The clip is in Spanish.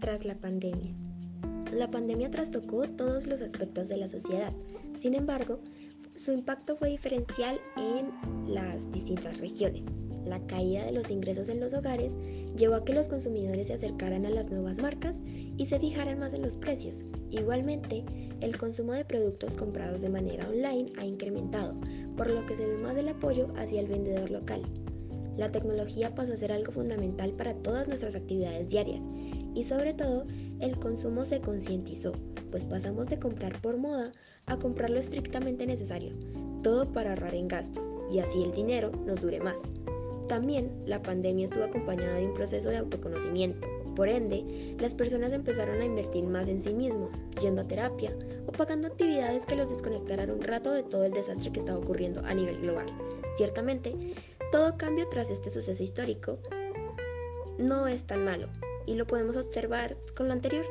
tras la pandemia. La pandemia trastocó todos los aspectos de la sociedad. Sin embargo, su impacto fue diferencial en las distintas regiones. La caída de los ingresos en los hogares llevó a que los consumidores se acercaran a las nuevas marcas y se fijaran más en los precios. Igualmente, el consumo de productos comprados de manera online ha incrementado, por lo que se ve más el apoyo hacia el vendedor local. La tecnología pasó a ser algo fundamental para todas nuestras actividades diarias y sobre todo el consumo se concientizó, pues pasamos de comprar por moda a comprar lo estrictamente necesario, todo para ahorrar en gastos y así el dinero nos dure más. También la pandemia estuvo acompañada de un proceso de autoconocimiento. Por ende, las personas empezaron a invertir más en sí mismos, yendo a terapia o pagando actividades que los desconectaran un rato de todo el desastre que estaba ocurriendo a nivel global. Ciertamente, todo cambio tras este suceso histórico no es tan malo y lo podemos observar con lo anterior.